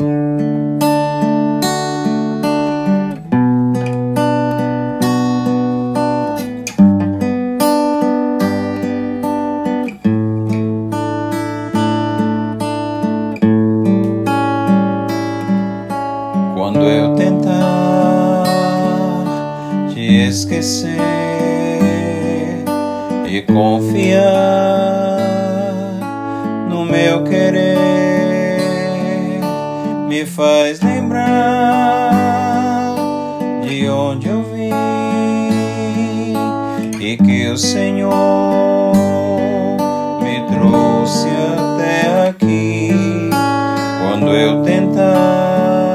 Quando eu tentar te esquecer e confiar no meu querer, me faz lembrar de onde eu vim e que o Senhor me trouxe até aqui. Quando eu tentar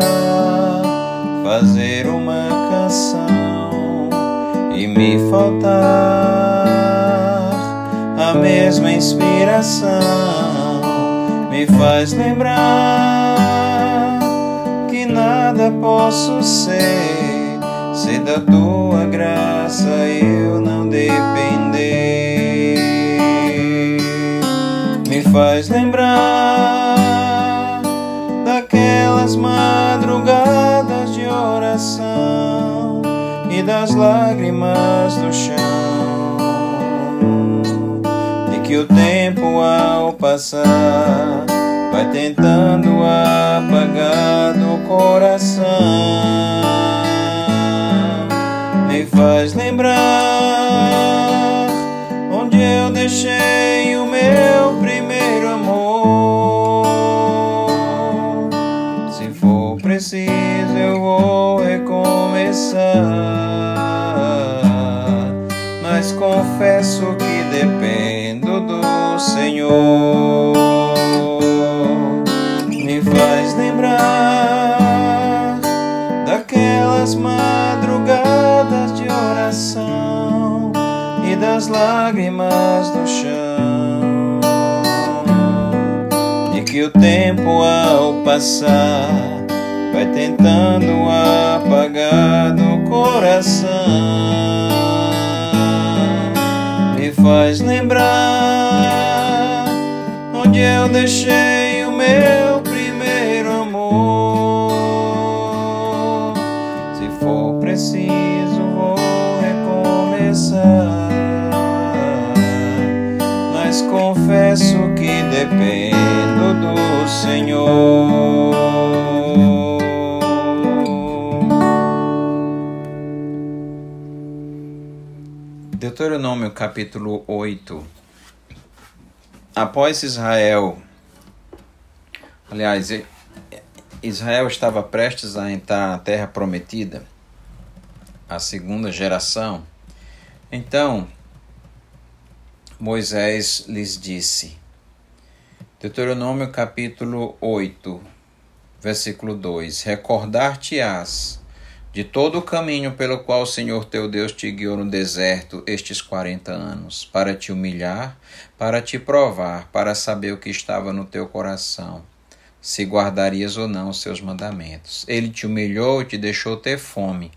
fazer uma canção e me faltar a mesma inspiração, me faz lembrar posso ser se da tua graça eu não depender. Me faz lembrar daquelas madrugadas de oração e das lágrimas no chão. E o tempo ao passar vai tentando apagar do coração. Me faz lembrar onde eu deixei o meu primeiro amor. Se for preciso, eu vou recomeçar. Mas confesso que dependo do Senhor. Me faz lembrar daquelas madrugadas de oração e das lágrimas no chão. E que o tempo ao passar vai tentando apagar do coração. Me faz lembrar onde eu deixei o meu primeiro amor. Se for preciso, vou recomeçar. Mas confesso que dependo do Senhor. Deuteronômio capítulo 8. Após Israel, aliás, Israel estava prestes a entrar na terra prometida, a segunda geração. Então, Moisés lhes disse, Deuteronômio capítulo 8, versículo 2: Recordar-te-ás de todo o caminho pelo qual o Senhor teu Deus te guiou no deserto estes quarenta anos, para te humilhar, para te provar, para saber o que estava no teu coração, se guardarias ou não os seus mandamentos. Ele te humilhou e te deixou ter fome,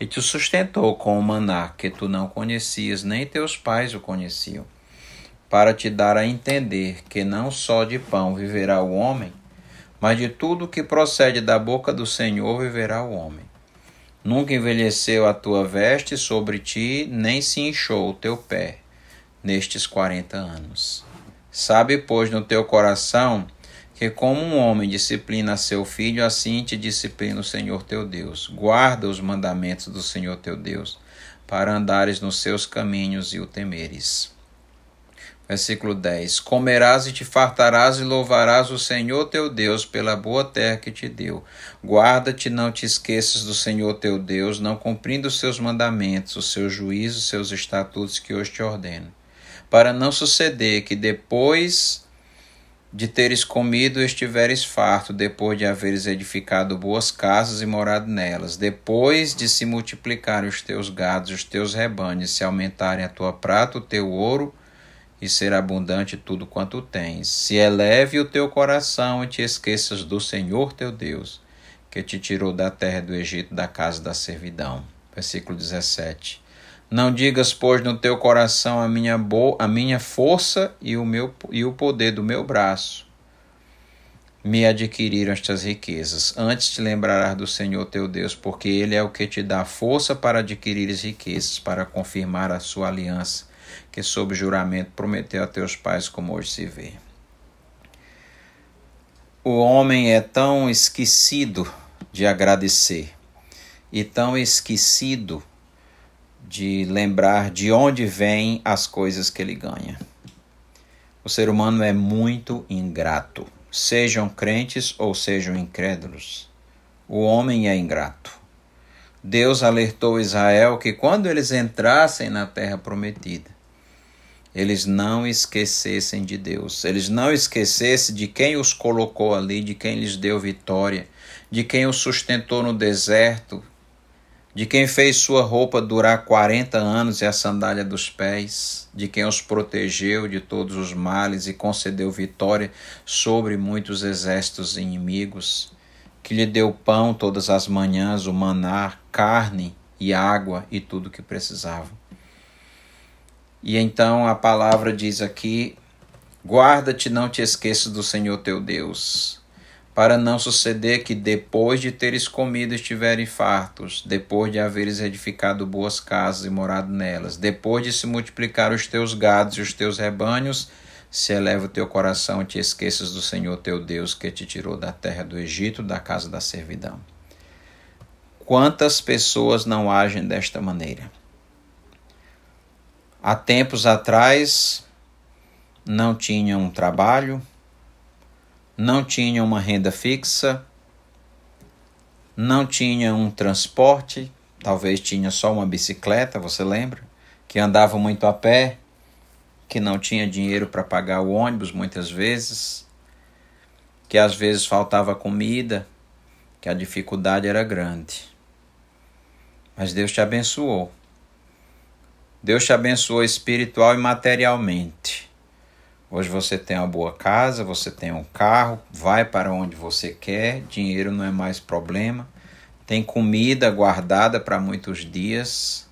e te sustentou com o maná que tu não conhecias, nem teus pais o conheciam, para te dar a entender que não só de pão viverá o homem, mas de tudo que procede da boca do Senhor viverá o homem. Nunca envelheceu a tua veste sobre ti, nem se inchou o teu pé nestes quarenta anos. Sabe, pois, no teu coração que, como um homem disciplina seu filho, assim te disciplina o Senhor teu Deus. Guarda os mandamentos do Senhor teu Deus, para andares nos seus caminhos e o temeres. Versículo 10: Comerás e te fartarás e louvarás o Senhor teu Deus pela boa terra que te deu. Guarda-te, não te esqueças do Senhor teu Deus, não cumprindo os seus mandamentos, os seus juízos, os seus estatutos que hoje te ordeno. Para não suceder que depois de teres comido estiveres farto, depois de haveres edificado boas casas e morado nelas, depois de se multiplicarem os teus gados, os teus rebanhos, se aumentarem a tua prata, o teu ouro, e ser abundante tudo quanto tens. Se eleve o teu coração e te esqueças do Senhor teu Deus, que te tirou da terra do Egito, da casa da servidão. Versículo 17. Não digas, pois, no teu coração a minha, bo a minha força e o, meu, e o poder do meu braço. me adquiriram estas riquezas. Antes te lembrarás do Senhor teu Deus, porque Ele é o que te dá força para adquirir as riquezas, para confirmar a sua aliança, que sob juramento prometeu a teus pais, como hoje se vê. O homem é tão esquecido de agradecer e tão esquecido de lembrar de onde vêm as coisas que ele ganha. O ser humano é muito ingrato, sejam crentes ou sejam incrédulos. O homem é ingrato. Deus alertou Israel que quando eles entrassem na terra prometida, eles não esquecessem de Deus, eles não esquecessem de quem os colocou ali, de quem lhes deu vitória, de quem os sustentou no deserto, de quem fez sua roupa durar 40 anos e a sandália dos pés, de quem os protegeu de todos os males e concedeu vitória sobre muitos exércitos inimigos, que lhe deu pão todas as manhãs, o maná, carne e água e tudo o que precisava. E então a palavra diz aqui: guarda-te, não te esqueças do Senhor teu Deus para não suceder que depois de teres comido estiverem fartos, depois de haveres edificado boas casas e morado nelas, depois de se multiplicar os teus gados e os teus rebanhos, se eleva o teu coração e te esqueças do Senhor teu Deus que te tirou da terra do Egito, da casa da servidão. Quantas pessoas não agem desta maneira? Há tempos atrás não tinham um trabalho, não tinha uma renda fixa, não tinha um transporte, talvez tinha só uma bicicleta, você lembra? Que andava muito a pé, que não tinha dinheiro para pagar o ônibus muitas vezes, que às vezes faltava comida, que a dificuldade era grande. Mas Deus te abençoou. Deus te abençoou espiritual e materialmente. Hoje você tem uma boa casa, você tem um carro, vai para onde você quer, dinheiro não é mais problema, tem comida guardada para muitos dias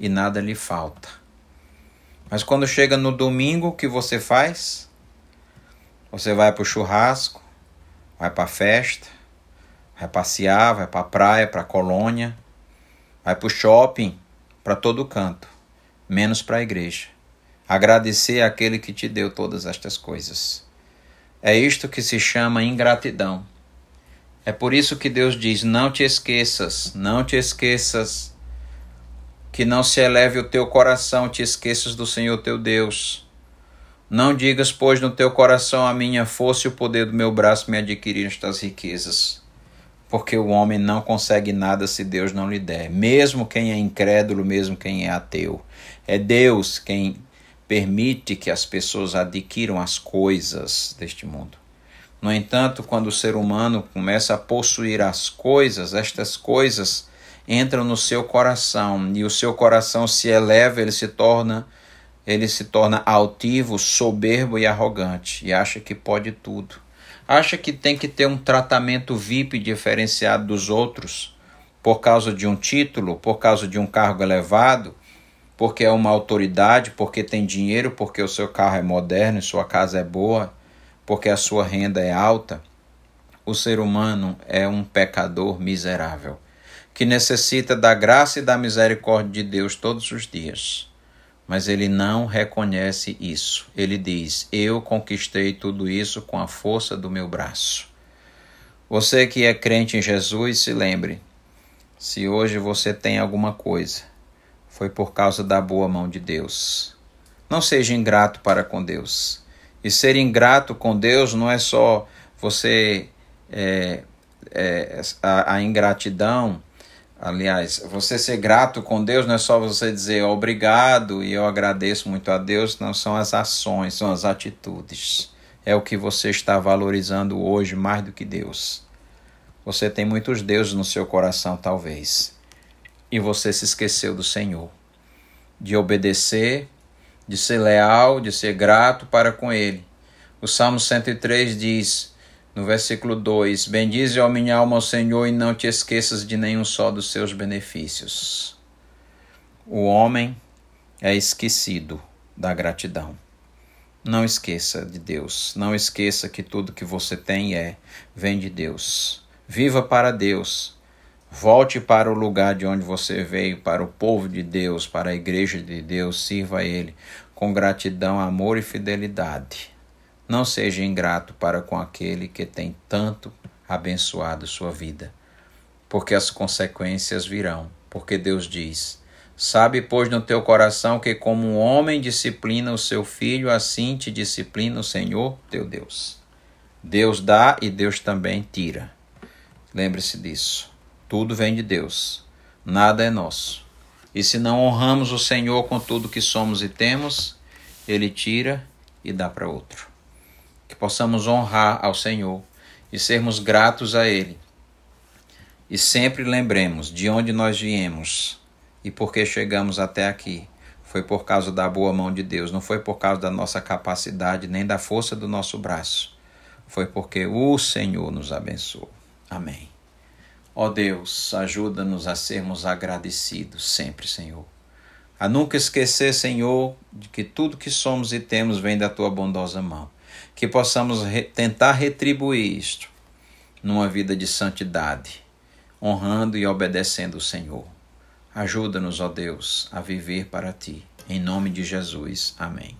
e nada lhe falta. Mas quando chega no domingo, o que você faz? Você vai para o churrasco, vai para a festa, vai passear, vai para a praia, para a colônia, vai para o shopping, para todo canto, menos para a igreja agradecer àquele que te deu todas estas coisas. É isto que se chama ingratidão. É por isso que Deus diz: não te esqueças, não te esqueças, que não se eleve o teu coração, te esqueças do Senhor teu Deus. Não digas, pois, no teu coração a minha força e o poder do meu braço me adquiriram estas riquezas. Porque o homem não consegue nada se Deus não lhe der, mesmo quem é incrédulo, mesmo quem é ateu. É Deus quem permite que as pessoas adquiram as coisas deste mundo. No entanto, quando o ser humano começa a possuir as coisas, estas coisas entram no seu coração e o seu coração se eleva, ele se torna ele se torna altivo, soberbo e arrogante e acha que pode tudo. Acha que tem que ter um tratamento VIP diferenciado dos outros por causa de um título, por causa de um cargo elevado, porque é uma autoridade, porque tem dinheiro, porque o seu carro é moderno sua casa é boa, porque a sua renda é alta, o ser humano é um pecador miserável, que necessita da graça e da misericórdia de Deus todos os dias. Mas ele não reconhece isso. Ele diz: Eu conquistei tudo isso com a força do meu braço. Você que é crente em Jesus, se lembre: se hoje você tem alguma coisa, foi por causa da boa mão de Deus. Não seja ingrato para com Deus. E ser ingrato com Deus não é só você. É, é, a, a ingratidão, aliás, você ser grato com Deus não é só você dizer obrigado e eu agradeço muito a Deus, não são as ações, são as atitudes. É o que você está valorizando hoje mais do que Deus. Você tem muitos deuses no seu coração, talvez e você se esqueceu do Senhor, de obedecer, de ser leal, de ser grato para com Ele. O Salmo 103 diz, no versículo 2: Bendize, ó minha alma, ao Senhor, e não te esqueças de nenhum só dos seus benefícios. O homem é esquecido da gratidão. Não esqueça de Deus. Não esqueça que tudo que você tem é vem de Deus. Viva para Deus. Volte para o lugar de onde você veio, para o povo de Deus, para a igreja de Deus. Sirva a Ele com gratidão, amor e fidelidade. Não seja ingrato para com aquele que tem tanto abençoado sua vida, porque as consequências virão. Porque Deus diz: Sabe, pois, no teu coração que, como um homem disciplina o seu filho, assim te disciplina o Senhor teu Deus. Deus dá e Deus também tira. Lembre-se disso. Tudo vem de Deus, nada é nosso. E se não honramos o Senhor com tudo que somos e temos, Ele tira e dá para outro. Que possamos honrar ao Senhor e sermos gratos a Ele. E sempre lembremos de onde nós viemos e porque chegamos até aqui. Foi por causa da boa mão de Deus, não foi por causa da nossa capacidade nem da força do nosso braço. Foi porque o Senhor nos abençoou. Amém. Ó oh Deus, ajuda-nos a sermos agradecidos sempre, Senhor. A nunca esquecer, Senhor, de que tudo que somos e temos vem da tua bondosa mão. Que possamos re tentar retribuir isto numa vida de santidade, honrando e obedecendo o Senhor. Ajuda-nos, ó Deus, a viver para ti. Em nome de Jesus. Amém.